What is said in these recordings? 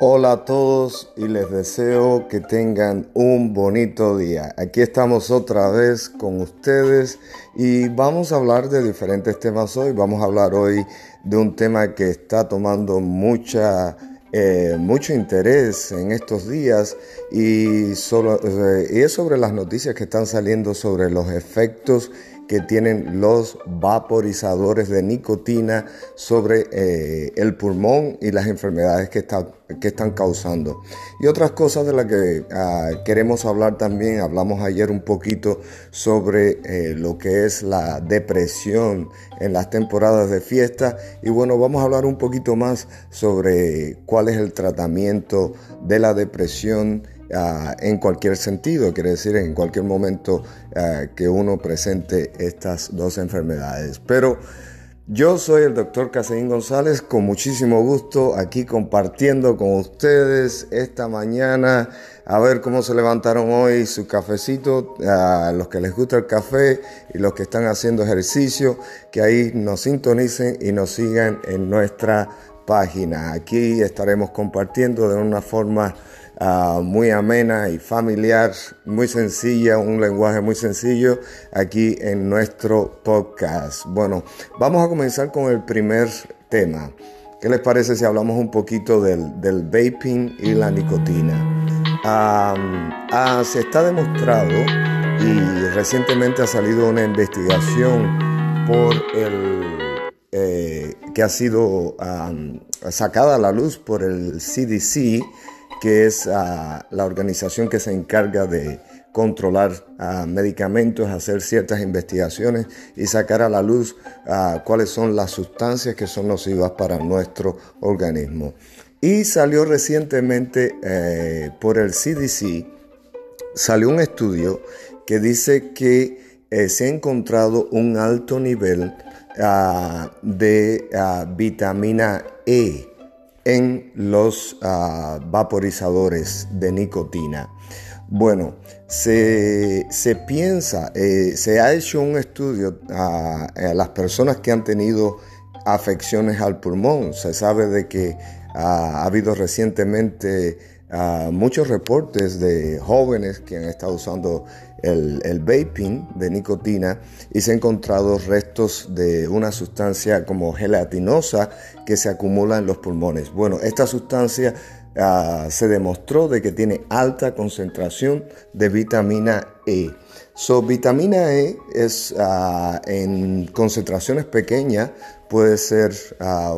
Hola a todos y les deseo que tengan un bonito día. Aquí estamos otra vez con ustedes y vamos a hablar de diferentes temas hoy. Vamos a hablar hoy de un tema que está tomando mucha, eh, mucho interés en estos días eh, y es sobre las noticias que están saliendo sobre los efectos que tienen los vaporizadores de nicotina sobre eh, el pulmón y las enfermedades que, que, están causando. Y otras cosas de las que ah, queremos hablar también, hablamos ayer un poquito sobre eh, lo que es la depresión en las temporadas de fiesta y bueno, vamos a hablar un poquito más sobre cuál es el tratamiento de la depresión Ah, en cualquier sentido, quiere decir en cualquier momento ah, que uno presente estas dos enfermedades. Pero yo soy el doctor Caseín González, con muchísimo gusto aquí compartiendo con ustedes esta mañana, a ver cómo se levantaron hoy su cafecito, a los que les gusta el café y los que están haciendo ejercicio, que ahí nos sintonicen y nos sigan en nuestra página. Aquí estaremos compartiendo de una forma Ah, muy amena y familiar, muy sencilla, un lenguaje muy sencillo aquí en nuestro podcast. Bueno, vamos a comenzar con el primer tema. ¿Qué les parece si hablamos un poquito del, vaping y la nicotina? Ah, se está demostrado y recientemente ha salido una investigación por el eh, que ha sido sacada a la luz por el CDC que es ah, la organización que se encarga de controlar ah, medicamentos, hacer ciertas investigaciones y sacar a la luz ah, cuáles son las sustancias que son nocivas para nuestro organismo. Y salió recientemente eh, por el CDC, salió un estudio que dice que eh, se ha encontrado un alto nivel de vitamina E en los ah, vaporizadores de nicotina. Bueno, se, piensa, eh, se ha hecho un estudio a, las personas que han tenido afecciones al pulmón. Se sabe de que ah, ha habido recientemente ah, muchos reportes de jóvenes que han estado usando el, vaping de nicotina y se han encontrado restos de una sustancia como gelatinosa que se acumula en los pulmones. Bueno, esta sustancia ah, se demostró de que tiene alta concentración de vitamina E. So, vitamina E es ah, en concentraciones pequeñas, puede ser ah,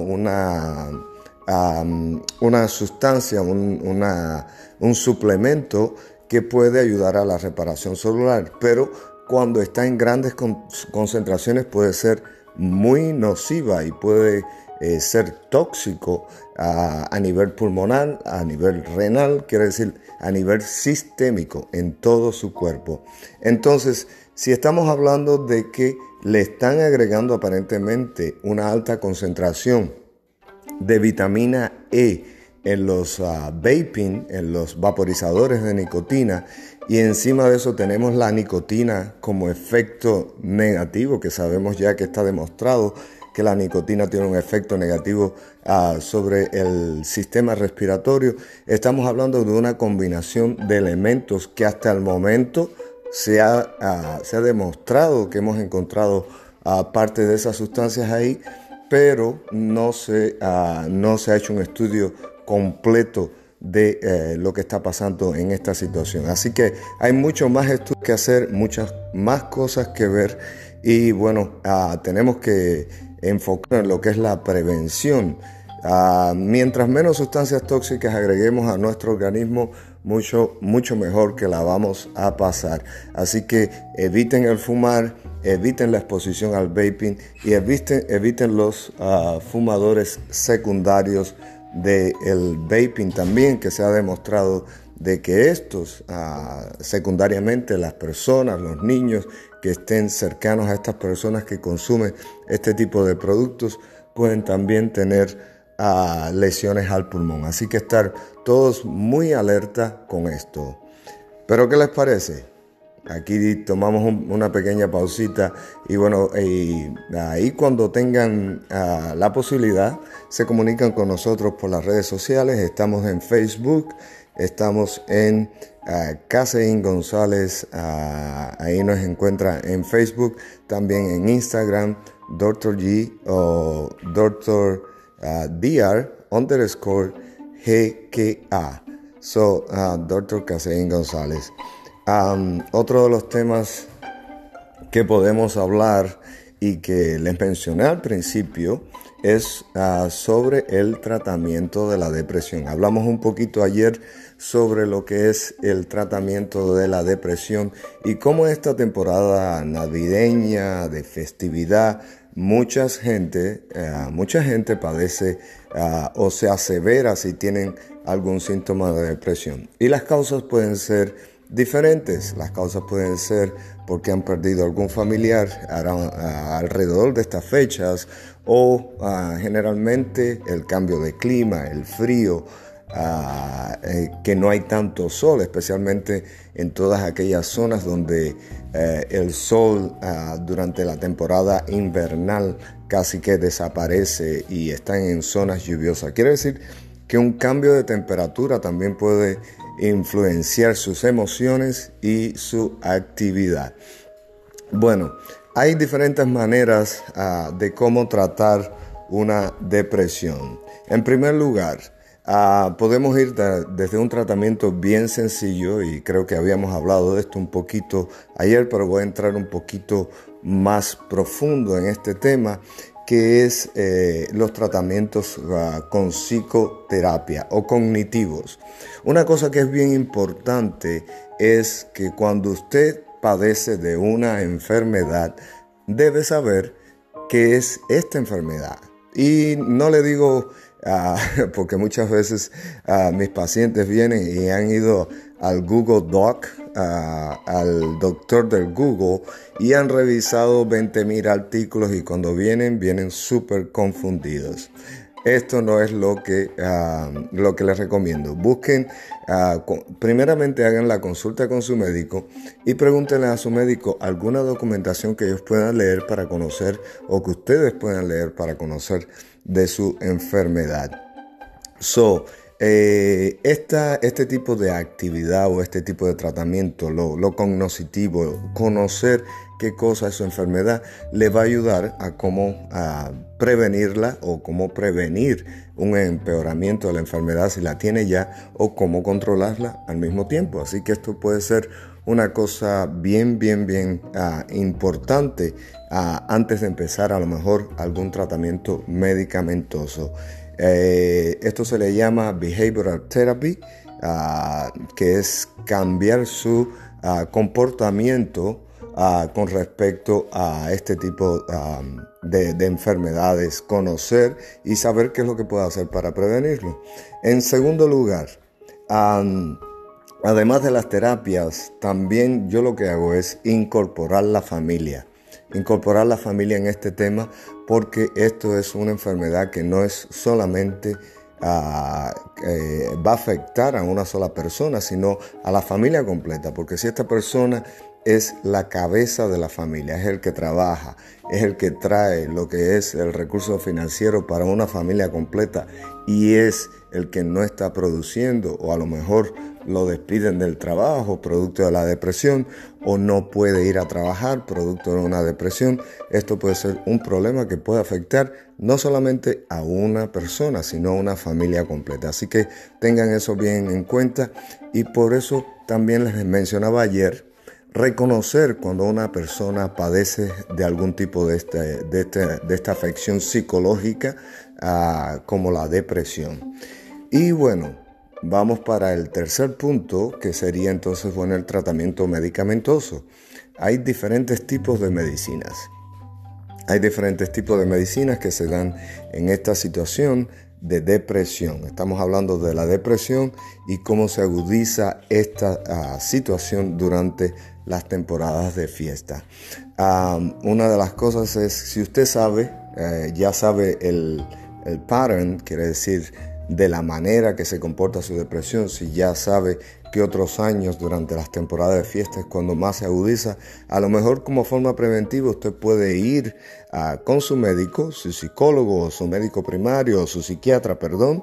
una, sustancia, un, suplemento que puede ayudar a la reparación celular, pero cuando está en grandes concentraciones puede ser muy nociva y puede eh, ser tóxico a, nivel pulmonar, a nivel renal, quiere decir a nivel sistémico en todo su cuerpo. Entonces, si estamos hablando de que le están agregando aparentemente una alta concentración de vitamina E, en los ah, vaping, en los vaporizadores de nicotina y encima de eso tenemos la nicotina como efecto negativo, que sabemos ya que está demostrado que la nicotina tiene un efecto negativo ah, sobre el sistema respiratorio. Estamos hablando de una combinación de elementos que hasta el momento se ha, ah, se ha demostrado que hemos encontrado parte de esas sustancias ahí, pero no se, no se ha hecho un estudio completo de eh, lo que está pasando en esta situación. Así que hay mucho más estudios que hacer, muchas más cosas que ver y bueno, ah, tenemos que enfocar en lo que es la prevención. Ah, mientras menos sustancias tóxicas agreguemos a nuestro organismo, mucho, mucho mejor que la vamos a pasar. Así que eviten el fumar, eviten la exposición al vaping y eviten, eviten los ah, fumadores secundarios del vaping también, que se ha demostrado de que estos, ah, secundariamente las personas, los niños que estén cercanos a estas personas que consumen este tipo de productos, pueden también tener ah, lesiones al pulmón. Así que estar todos muy alerta con esto. Pero ¿qué les parece? Aquí tomamos una pequeña pausita y bueno, ahí cuando tengan ah, la posibilidad se comunican con nosotros por las redes sociales. Estamos en Facebook, estamos en uh, Casein González, ah, ahí nos encuentra en Facebook, también en Instagram, Dr. G o Dr. DR underscore GKA. So, Dr. Casein González otro de los temas que podemos hablar y que les mencioné al principio es ah, sobre el tratamiento de la depresión. Hablamos un poquito ayer sobre lo que es el tratamiento de la depresión y cómo esta temporada navideña de festividad mucha gente, eh, mucha gente padece ah, o se asevera si tienen algún síntoma de depresión. Y las causas pueden ser diferentes. Las causas pueden ser porque han perdido algún familiar alrededor de estas fechas o ah, generalmente el cambio de clima, el frío, eh, que no hay tanto sol, especialmente en todas aquellas zonas donde eh, el sol ah, durante la temporada invernal casi que desaparece y están en zonas lluviosas. Quiere decir que un cambio de temperatura también puede influenciar sus emociones y su actividad. Bueno, hay diferentes maneras ah, de cómo tratar una depresión. En primer lugar, ah, podemos ir desde un tratamiento bien sencillo y creo que habíamos hablado de esto un poquito ayer, pero voy a entrar un poquito más profundo en este tema que es eh, los tratamientos ah, con psicoterapia o cognitivos. Una cosa que es bien importante es que cuando usted padece de una enfermedad, debe saber qué es esta enfermedad. Y no le digo, ah, porque muchas veces ah, mis pacientes vienen y han ido al Google Doc al doctor del Google y han revisado 20.000 artículos y cuando vienen, vienen súper confundidos. Esto no es lo que, lo que les recomiendo. Busquen, ah, primeramente hagan la consulta con su médico y pregúntenle a su médico alguna documentación que ellos puedan leer para conocer o que ustedes puedan leer para conocer de su enfermedad. So, eh, este tipo de actividad o este tipo de tratamiento, lo, lo cognoscitivo, conocer qué cosa es su enfermedad, le va a ayudar a cómo prevenirla o cómo prevenir un empeoramiento de la enfermedad si la tiene ya o cómo controlarla al mismo tiempo. Así que esto puede ser una cosa bien, bien, bien ah, importante ah, antes de empezar a lo mejor algún tratamiento medicamentoso. Eh, esto se le llama behavioral therapy, ah, que es cambiar su comportamiento ah, con respecto a este tipo de, enfermedades, conocer y saber qué es lo que puede hacer para prevenirlo. En segundo lugar, además de las terapias, también yo lo que hago es incorporar la familia incorporar la familia en este tema porque esto es una enfermedad que no es solamente eh, va a afectar a una sola persona, sino a la familia completa, porque si esta persona es la cabeza de la familia, es el que trabaja, es el que trae lo que es el recurso financiero para una familia completa y es el que no está produciendo o a lo mejor lo despiden del trabajo producto de la depresión o no puede ir a trabajar producto de una depresión. Esto puede ser un problema que puede afectar no solamente a una persona, sino a una familia completa. Así que tengan eso bien en cuenta y por eso también les mencionaba ayer reconocer cuando una persona padece de algún tipo de, este, de, este, de esta afección psicológica ah, como la depresión. Y bueno, vamos para el tercer punto, que sería entonces bueno el tratamiento medicamentoso. Hay diferentes tipos de medicinas. Hay diferentes tipos de medicinas que se dan en esta situación de depresión. Estamos hablando de la depresión y cómo se agudiza esta ah, situación durante las temporadas de fiesta. una de las cosas es, si usted sabe, eh, ya sabe el, el pattern, quiere decir de la manera que se comporta su depresión, si ya sabe que otros años durante las temporadas de fiestas cuando más se agudiza, a lo mejor como forma preventiva usted puede ir con su médico, su psicólogo, su médico primario, su psiquiatra, perdón,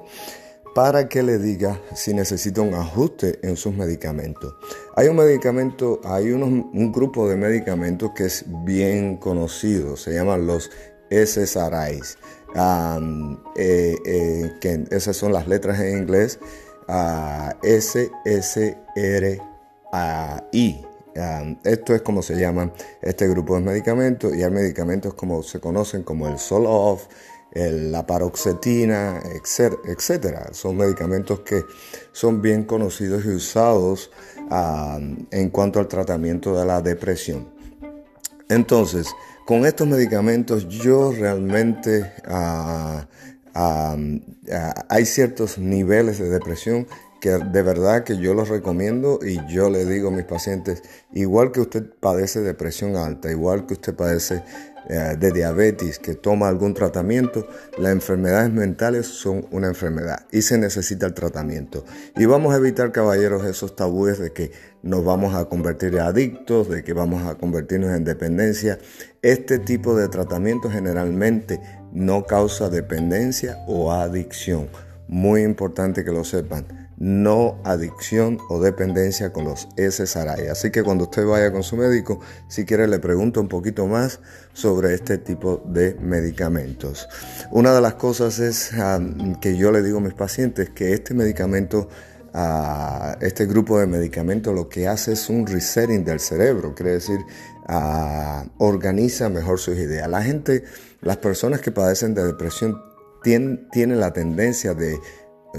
para que le diga si necesita un ajuste en sus medicamentos. Hay un medicamento, hay un grupo de medicamentos que es bien conocido, se llaman los SSRIs, eh, que esas son las letras en inglés, uh, SSRI. esto es como se llaman este grupo de medicamentos y hay medicamentos como se conocen como el Solof, la paroxetina, etcétera. Son medicamentos que son bien conocidos y usados en cuanto al tratamiento de la depresión. Entonces, con estos medicamentos yo realmente ah, hay ciertos niveles de depresión que de verdad que yo los recomiendo y yo le digo a mis pacientes, igual que usted padece depresión alta, igual que usted padece eh, de diabetes, que toma algún tratamiento, las enfermedades mentales son una enfermedad y se necesita el tratamiento. Y vamos a evitar, caballeros, esos tabúes de que nos vamos a convertir en adictos, de que vamos a convertirnos en dependencia. Este tipo de tratamiento generalmente no causa dependencia o adicción. Muy importante que lo sepan no adicción o dependencia con los SSRI. Así que cuando usted vaya con su médico, si quiere le pregunto un poquito más sobre este tipo de medicamentos. Una de las cosas es ah, que yo le digo a mis pacientes que este medicamento ah, este grupo de medicamentos lo que hace es un resetting del cerebro, quiere decir, ah, organiza mejor sus ideas. La gente, las personas que padecen de depresión tienen la tendencia de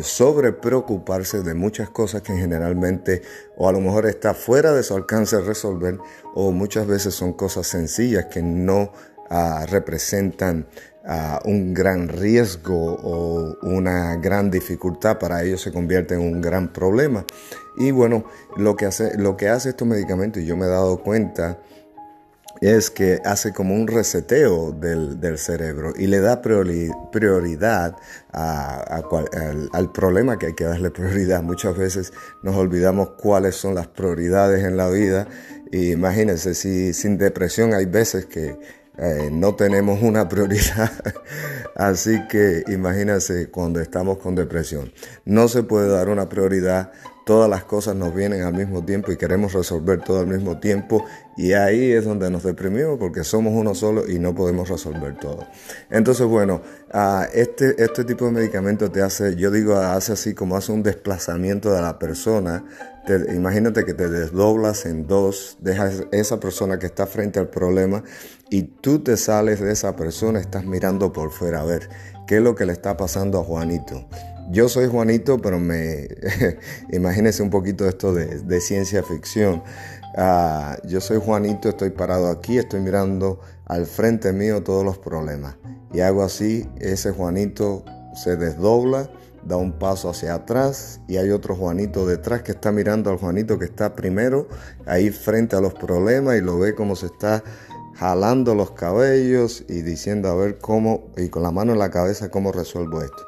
sobre preocuparse de muchas cosas que generalmente o a lo mejor está fuera de su alcance resolver o muchas veces son cosas sencillas que no ah, representan ah, un gran riesgo o una gran dificultad para ellos se convierte en un gran problema. Y bueno lo que hace lo que hace estos medicamentos y yo me he dado cuenta es que hace como un reseteo del, cerebro y le da prioridad al, problema que hay que darle prioridad. Muchas veces nos olvidamos cuáles son las prioridades en la vida. Y imagínense, si sin depresión hay veces que eh, no tenemos una prioridad. Así que imagínense cuando estamos con depresión. No se puede dar una prioridad todas las cosas nos vienen al mismo tiempo y queremos resolver todo al mismo tiempo y ahí es donde nos deprimimos porque somos uno solo y no podemos resolver todo. Entonces, bueno, este, este tipo de medicamento te hace, yo digo, hace así como hace un desplazamiento de la persona. imagínate que te desdoblas en dos, dejas esa persona que está frente al problema y tú te sales de esa persona, estás mirando por fuera a ver qué es lo que le está pasando a Juanito yo soy Juanito, pero me imagínense un poquito esto de, ciencia ficción. Ah, yo soy Juanito, estoy parado aquí, estoy mirando al frente mío todos los problemas. Y hago así, ese Juanito se desdobla, da un paso hacia atrás y hay otro Juanito detrás que está mirando al Juanito que está primero ahí frente a los problemas y lo ve como se está jalando los cabellos y diciendo a ver cómo, y con la mano en la cabeza, cómo resuelvo esto.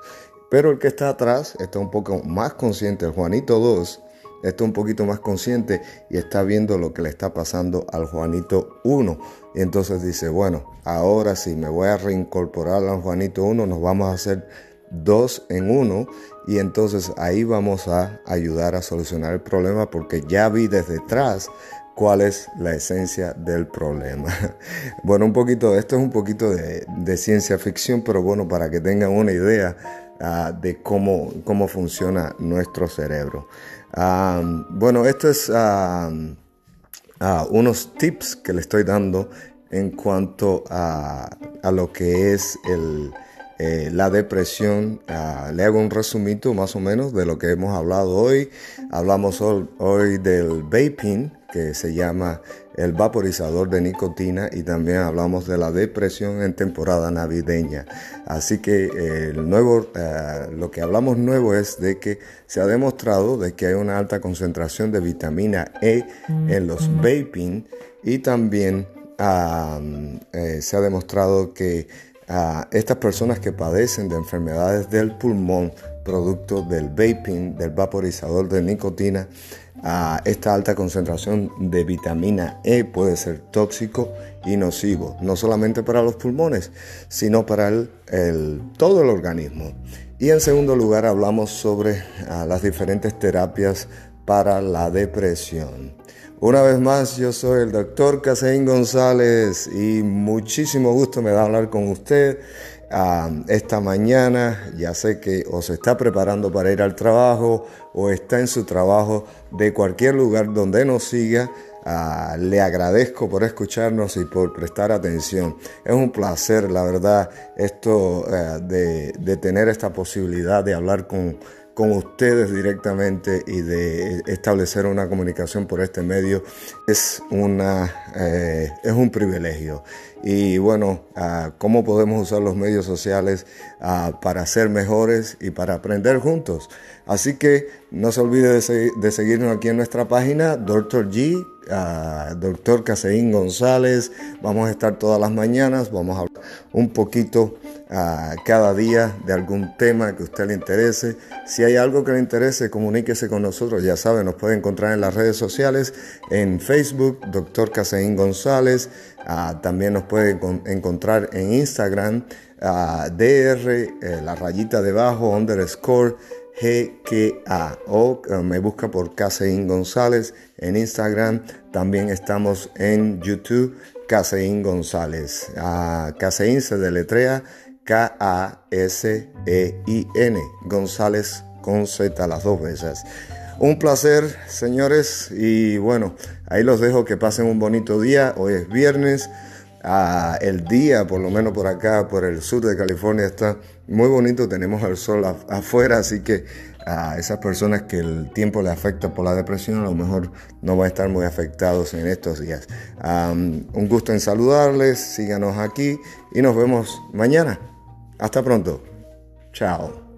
Pero el que está atrás está un poco más consciente, el Juanito 2 está un poquito más consciente y está viendo lo que le está pasando al Juanito 1. Y entonces dice, bueno, ahora sí me voy a reincorporar al Juanito 1, nos vamos a hacer dos en uno y entonces ahí vamos a ayudar a solucionar el problema porque ya vi desde atrás cuál es la esencia del problema. Bueno, un poquito, esto es un poquito de, de ciencia ficción, pero bueno, para que tengan una idea Ah, de cómo, cómo funciona nuestro cerebro. Bueno, esto es ah, unos tips que le estoy dando en cuanto a, lo que es el, eh, la depresión. le hago un resumito más o menos de lo que hemos hablado hoy. Hablamos hoy del vaping, que se llama el vaporizador de nicotina y también hablamos de la depresión en temporada navideña. Así que eh, el nuevo, eh, lo que hablamos nuevo es de que se ha demostrado de que hay una alta concentración de vitamina E en los vaping y también eh, se ha demostrado que a estas personas que padecen de enfermedades del pulmón, producto del vaping, del vaporizador de nicotina, a esta alta concentración de vitamina E puede ser tóxico y nocivo, no solamente para los pulmones, sino para el, todo el organismo. Y en segundo lugar hablamos sobre las diferentes terapias para la depresión. Una vez más, yo soy el doctor Caseín González y muchísimo gusto me da hablar con usted ah, esta mañana. Ya sé que o se está preparando para ir al trabajo o está en su trabajo de cualquier lugar donde nos siga. Ah, le agradezco por escucharnos y por prestar atención. Es un placer, la verdad, esto eh, de, de tener esta posibilidad de hablar con con ustedes directamente y de establecer una comunicación por este medio es, una, eh, es un privilegio. Y bueno, ah, ¿cómo podemos usar los medios sociales ah, para ser mejores y para aprender juntos? Así que no se olvide de, seguirnos aquí en nuestra página, Dr. G, uh, Dr. Caseín González. Vamos a estar todas las mañanas, vamos a hablar un poquito cada día de algún tema que usted le interese. Si hay algo que le interese, comuníquese con nosotros. Ya sabe, nos puede encontrar en las redes sociales, en Facebook, Dr. Caseín González. Ah, también nos puede encontrar en Instagram, uh, DR, eh, la rayita debajo, underscore. GKA o eh, me busca por Caseín González en Instagram. También estamos en YouTube, Caseín González. Uh, Caseín se deletrea K-A-S-E-I-N, González con Z las dos veces. Un placer, señores, y bueno, ahí los dejo que pasen un bonito día. Hoy es viernes. El día, por lo menos por acá, por el sur de California, está muy bonito. Tenemos el sol afuera, así que a esas personas que el tiempo le afecta por la depresión, a lo mejor no van a estar muy afectados en estos días. un gusto en saludarles, síganos aquí y nos vemos mañana. Hasta pronto. Chao.